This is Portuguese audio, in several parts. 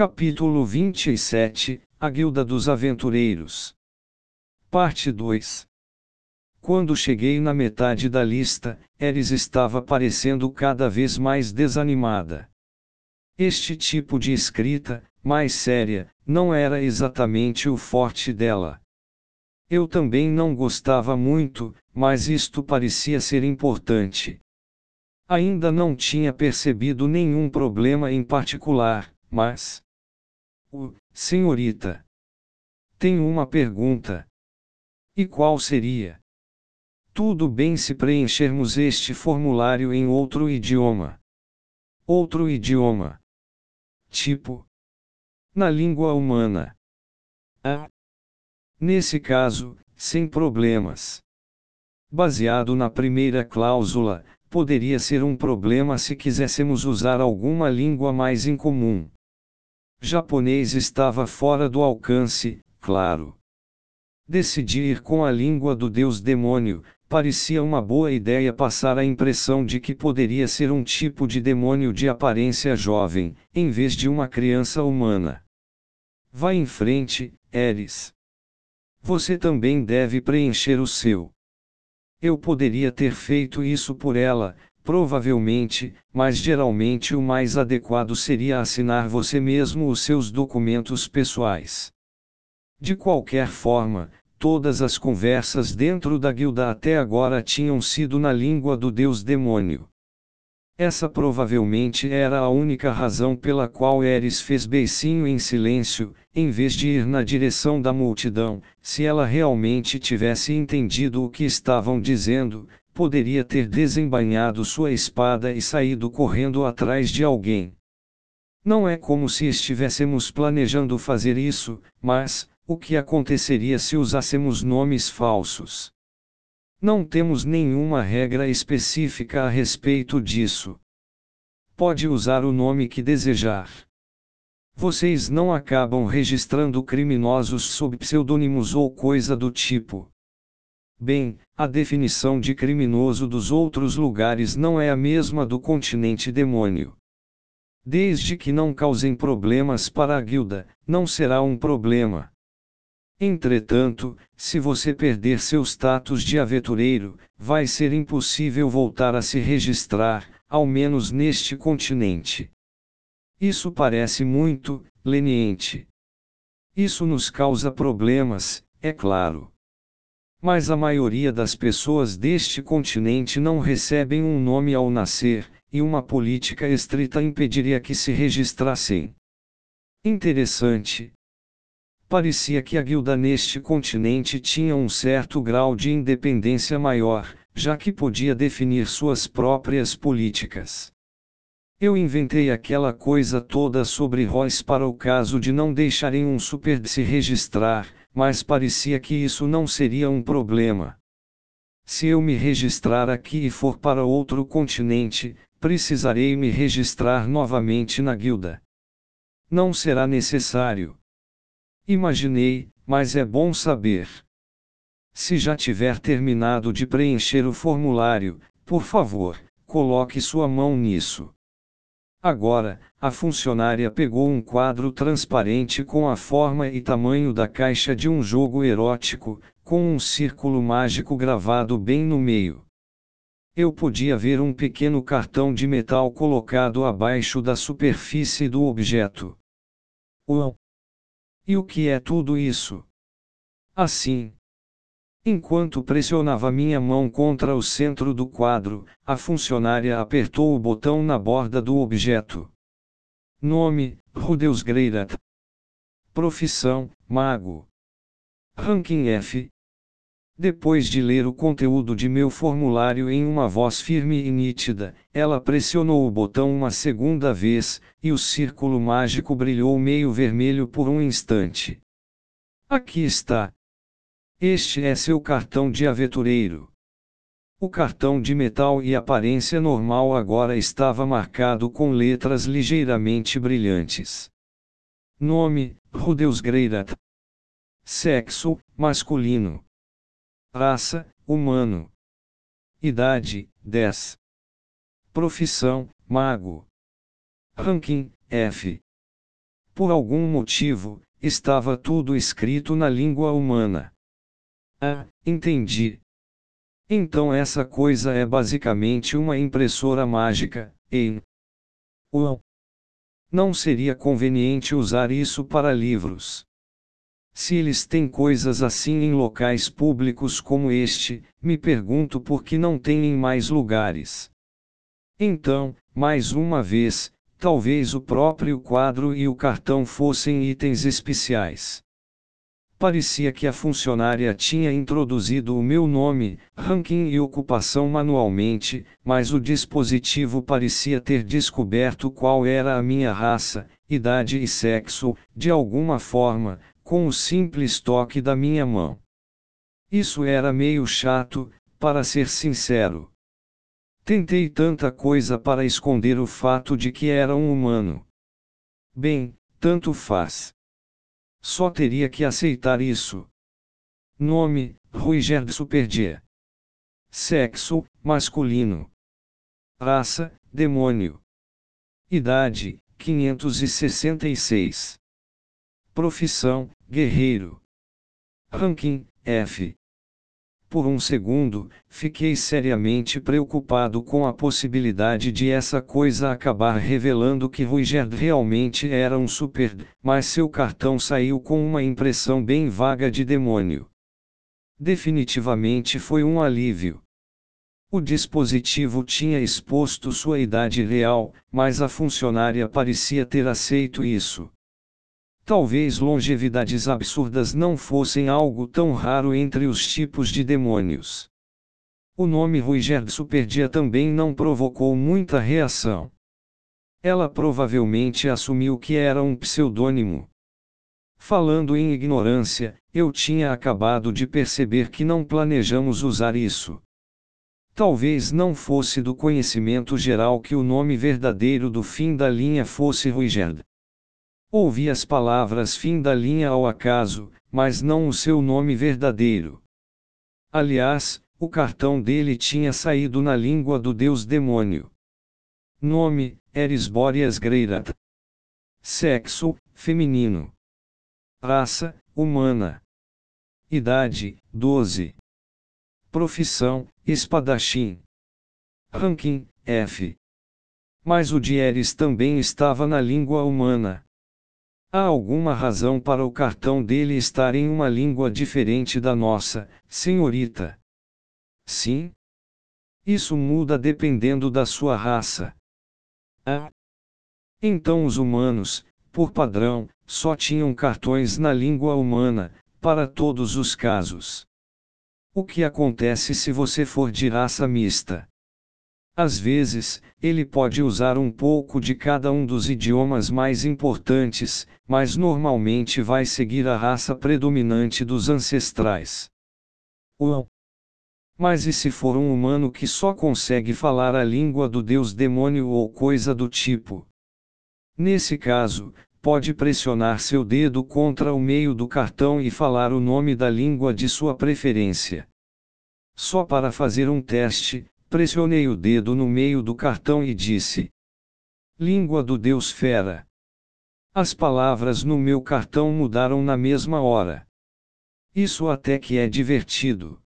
Capítulo 27 A Guilda dos Aventureiros. Parte 2 Quando cheguei na metade da lista, Eris estava parecendo cada vez mais desanimada. Este tipo de escrita, mais séria, não era exatamente o forte dela. Eu também não gostava muito, mas isto parecia ser importante. Ainda não tinha percebido nenhum problema em particular, mas. O, senhorita. Tenho uma pergunta. E qual seria? Tudo bem se preenchermos este formulário em outro idioma. Outro idioma. Tipo. Na língua humana. Ah. Nesse caso, sem problemas. Baseado na primeira cláusula, poderia ser um problema se quiséssemos usar alguma língua mais incomum. Japonês estava fora do alcance, claro. Decidi ir com a língua do deus demônio, parecia uma boa ideia passar a impressão de que poderia ser um tipo de demônio de aparência jovem, em vez de uma criança humana. Vá em frente, Eris. Você também deve preencher o seu. Eu poderia ter feito isso por ela, provavelmente, mas geralmente o mais adequado seria assinar você mesmo os seus documentos pessoais. De qualquer forma, todas as conversas dentro da guilda até agora tinham sido na língua do deus demônio. Essa provavelmente era a única razão pela qual Eris fez beicinho em silêncio, em vez de ir na direção da multidão. Se ela realmente tivesse entendido o que estavam dizendo, poderia ter desembainhado sua espada e saído correndo atrás de alguém. Não é como se estivéssemos planejando fazer isso, mas, o que aconteceria se usássemos nomes falsos? Não temos nenhuma regra específica a respeito disso. Pode usar o nome que desejar. Vocês não acabam registrando criminosos sob pseudônimos ou coisa do tipo. Bem, a definição de criminoso dos outros lugares não é a mesma do continente demônio. Desde que não causem problemas para a guilda, não será um problema. Entretanto, se você perder seu status de aventureiro, vai ser impossível voltar a se registrar, ao menos neste continente. Isso parece muito leniente. Isso nos causa problemas, é claro. Mas a maioria das pessoas deste continente não recebem um nome ao nascer, e uma política estrita impediria que se registrassem. Interessante, Parecia que a guilda neste continente tinha um certo grau de independência maior, já que podia definir suas próprias políticas. Eu inventei aquela coisa toda sobre Royce para o caso de não deixarem um super se registrar, mas parecia que isso não seria um problema. Se eu me registrar aqui e for para outro continente, precisarei me registrar novamente na guilda. Não será necessário. Imaginei, mas é bom saber. Se já tiver terminado de preencher o formulário, por favor, coloque sua mão nisso. Agora, a funcionária pegou um quadro transparente com a forma e tamanho da caixa de um jogo erótico, com um círculo mágico gravado bem no meio. Eu podia ver um pequeno cartão de metal colocado abaixo da superfície do objeto. Uau! E o que é tudo isso? Assim. Enquanto pressionava minha mão contra o centro do quadro, a funcionária apertou o botão na borda do objeto. Nome: Rudeus Greirat. Profissão: Mago. Ranking F. Depois de ler o conteúdo de meu formulário em uma voz firme e nítida, ela pressionou o botão uma segunda vez, e o círculo mágico brilhou meio vermelho por um instante. Aqui está. Este é seu cartão de aventureiro. O cartão de metal e aparência normal agora estava marcado com letras ligeiramente brilhantes. Nome: Rudeus Greirat. Sexo: masculino. Raça, humano. Idade, 10. Profissão, mago. Ranking, F. Por algum motivo, estava tudo escrito na língua humana. Ah, entendi. Então essa coisa é basicamente uma impressora mágica, em. Uau! Não seria conveniente usar isso para livros. Se eles têm coisas assim em locais públicos como este, me pergunto por que não têm em mais lugares. Então, mais uma vez, talvez o próprio quadro e o cartão fossem itens especiais. Parecia que a funcionária tinha introduzido o meu nome, ranking e ocupação manualmente, mas o dispositivo parecia ter descoberto qual era a minha raça, idade e sexo, de alguma forma, com o simples toque da minha mão. Isso era meio chato, para ser sincero. Tentei tanta coisa para esconder o fato de que era um humano. Bem, tanto faz. Só teria que aceitar isso. Nome: Ruiger Superdia. Sexo: masculino. Raça: demônio. Idade: 566. Profissão: Guerreiro. Ranking, F. Por um segundo, fiquei seriamente preocupado com a possibilidade de essa coisa acabar revelando que Ruigerd realmente era um super, mas seu cartão saiu com uma impressão bem vaga de demônio. Definitivamente foi um alívio. O dispositivo tinha exposto sua idade real, mas a funcionária parecia ter aceito isso. Talvez longevidades absurdas não fossem algo tão raro entre os tipos de demônios. O nome Ruigerd Superdia também não provocou muita reação. Ela provavelmente assumiu que era um pseudônimo. Falando em ignorância, eu tinha acabado de perceber que não planejamos usar isso. Talvez não fosse do conhecimento geral que o nome verdadeiro do fim da linha fosse Ruigerd. Ouvi as palavras fim da linha ao acaso, mas não o seu nome verdadeiro. Aliás, o cartão dele tinha saído na língua do deus demônio. Nome: Erisbóreas Greirat. Sexo: feminino. Raça: humana. Idade: 12. Profissão: espadachim. Ranking: F. Mas o de Eris também estava na língua humana. Há alguma razão para o cartão dele estar em uma língua diferente da nossa, senhorita? Sim? Isso muda dependendo da sua raça. Ah. Então os humanos, por padrão, só tinham cartões na língua humana, para todos os casos. O que acontece se você for de raça mista? Às vezes, ele pode usar um pouco de cada um dos idiomas mais importantes, mas normalmente vai seguir a raça predominante dos ancestrais. Uau! Mas e se for um humano que só consegue falar a língua do deus demônio ou coisa do tipo? Nesse caso, pode pressionar seu dedo contra o meio do cartão e falar o nome da língua de sua preferência. Só para fazer um teste, Pressionei o dedo no meio do cartão e disse: Língua do Deus Fera. As palavras no meu cartão mudaram na mesma hora. Isso até que é divertido.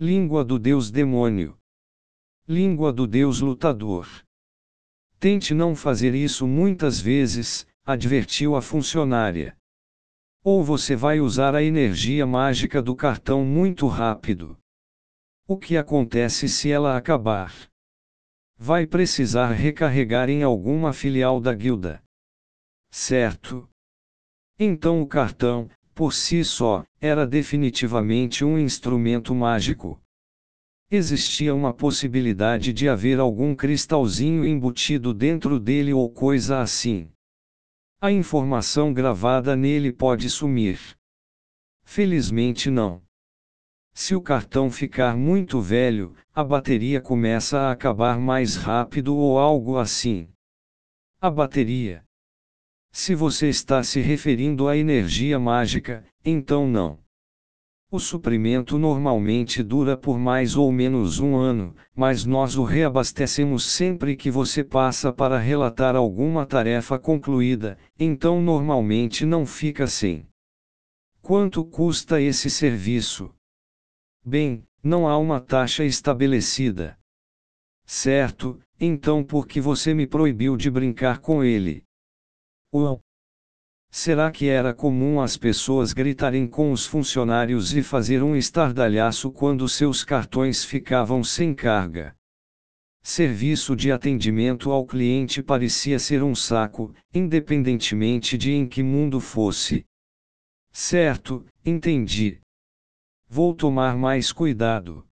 Língua do Deus Demônio. Língua do Deus Lutador. Tente não fazer isso muitas vezes, advertiu a funcionária. Ou você vai usar a energia mágica do cartão muito rápido. O que acontece se ela acabar? Vai precisar recarregar em alguma filial da guilda. Certo? Então o cartão, por si só, era definitivamente um instrumento mágico. Existia uma possibilidade de haver algum cristalzinho embutido dentro dele ou coisa assim. A informação gravada nele pode sumir. Felizmente não. Se o cartão ficar muito velho, a bateria começa a acabar mais rápido ou algo assim. A bateria. Se você está se referindo à energia mágica, então não. O suprimento normalmente dura por mais ou menos um ano, mas nós o reabastecemos sempre que você passa para relatar alguma tarefa concluída, então normalmente não fica sem. Quanto custa esse serviço? Bem, não há uma taxa estabelecida. Certo, então por que você me proibiu de brincar com ele? Uau! Será que era comum as pessoas gritarem com os funcionários e fazer um estardalhaço quando seus cartões ficavam sem carga? Serviço de atendimento ao cliente parecia ser um saco, independentemente de em que mundo fosse. Certo, entendi. Vou tomar mais cuidado.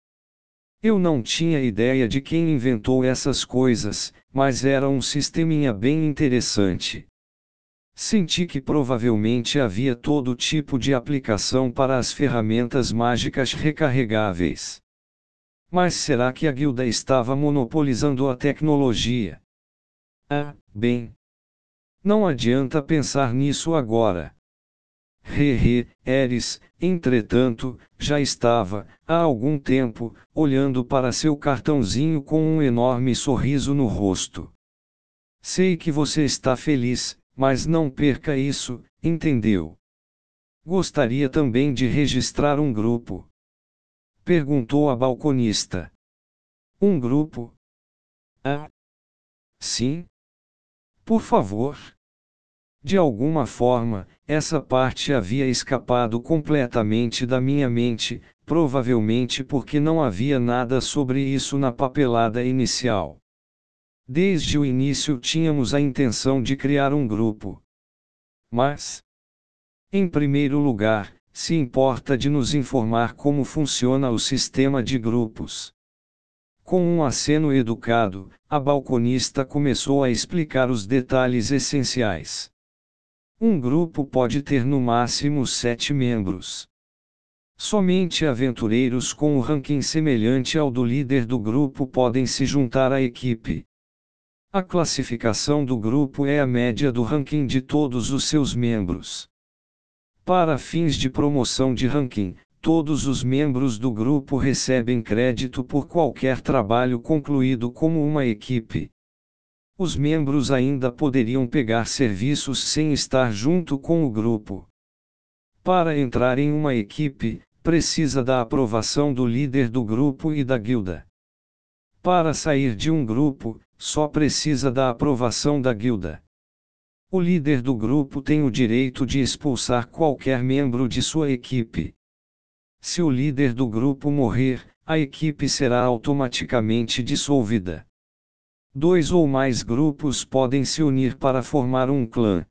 Eu não tinha ideia de quem inventou essas coisas, mas era um sisteminha bem interessante. Senti que provavelmente havia todo tipo de aplicação para as ferramentas mágicas recarregáveis. Mas será que a guilda estava monopolizando a tecnologia? Ah, bem. Não adianta pensar nisso agora. Hehe, Eris, entretanto, já estava, há algum tempo, olhando para seu cartãozinho com um enorme sorriso no rosto. Sei que você está feliz, mas não perca isso, entendeu? Gostaria também de registrar um grupo. Perguntou a balconista. Um grupo? Ah. Sim? Por favor. De alguma forma, essa parte havia escapado completamente da minha mente, provavelmente porque não havia nada sobre isso na papelada inicial. Desde o início tínhamos a intenção de criar um grupo. Mas, em primeiro lugar, se importa de nos informar como funciona o sistema de grupos. Com um aceno educado, a balconista começou a explicar os detalhes essenciais. Um grupo pode ter no máximo sete membros. Somente aventureiros com um ranking semelhante ao do líder do grupo podem se juntar à equipe. A classificação do grupo é a média do ranking de todos os seus membros. Para fins de promoção de ranking, todos os membros do grupo recebem crédito por qualquer trabalho concluído como uma equipe. Os membros ainda poderiam pegar serviços sem estar junto com o grupo. Para entrar em uma equipe, precisa da aprovação do líder do grupo e da guilda. Para sair de um grupo, só precisa da aprovação da guilda. O líder do grupo tem o direito de expulsar qualquer membro de sua equipe. Se o líder do grupo morrer, a equipe será automaticamente dissolvida. Dois ou mais grupos podem se unir para formar um clã.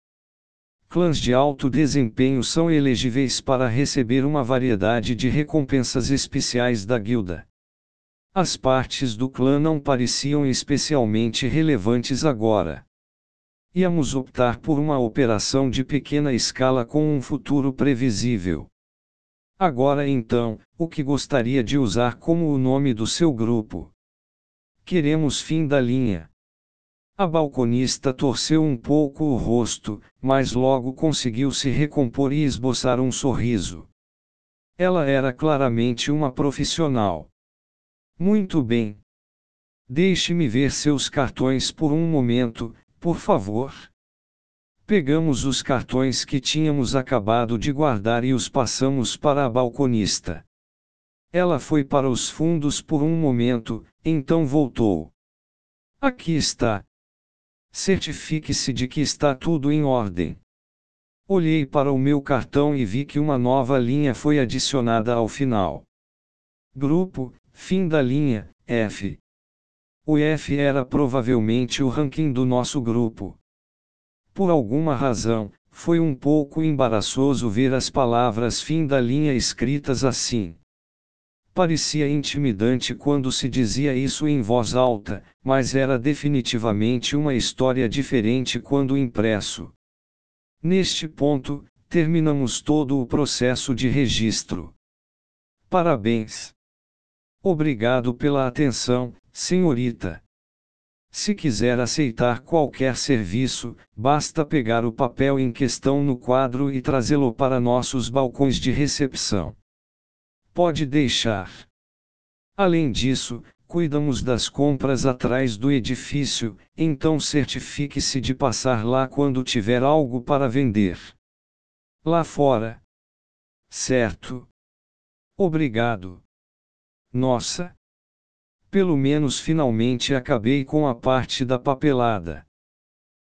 Clãs de alto desempenho são elegíveis para receber uma variedade de recompensas especiais da guilda. As partes do clã não pareciam especialmente relevantes agora. Íamos optar por uma operação de pequena escala com um futuro previsível. Agora então, o que gostaria de usar como o nome do seu grupo? Queremos fim da linha. A balconista torceu um pouco o rosto, mas logo conseguiu se recompor e esboçar um sorriso. Ela era claramente uma profissional. Muito bem. Deixe-me ver seus cartões por um momento, por favor. Pegamos os cartões que tínhamos acabado de guardar e os passamos para a balconista. Ela foi para os fundos por um momento, então voltou. Aqui está. Certifique-se de que está tudo em ordem. Olhei para o meu cartão e vi que uma nova linha foi adicionada ao final. Grupo, Fim da linha, F. O F era provavelmente o ranking do nosso grupo. Por alguma razão, foi um pouco embaraçoso ver as palavras fim da linha escritas assim. Parecia intimidante quando se dizia isso em voz alta, mas era definitivamente uma história diferente quando impresso. Neste ponto, terminamos todo o processo de registro. Parabéns! Obrigado pela atenção, senhorita. Se quiser aceitar qualquer serviço, basta pegar o papel em questão no quadro e trazê-lo para nossos balcões de recepção. Pode deixar. Além disso, cuidamos das compras atrás do edifício, então certifique-se de passar lá quando tiver algo para vender. Lá fora. Certo. Obrigado. Nossa! Pelo menos finalmente acabei com a parte da papelada.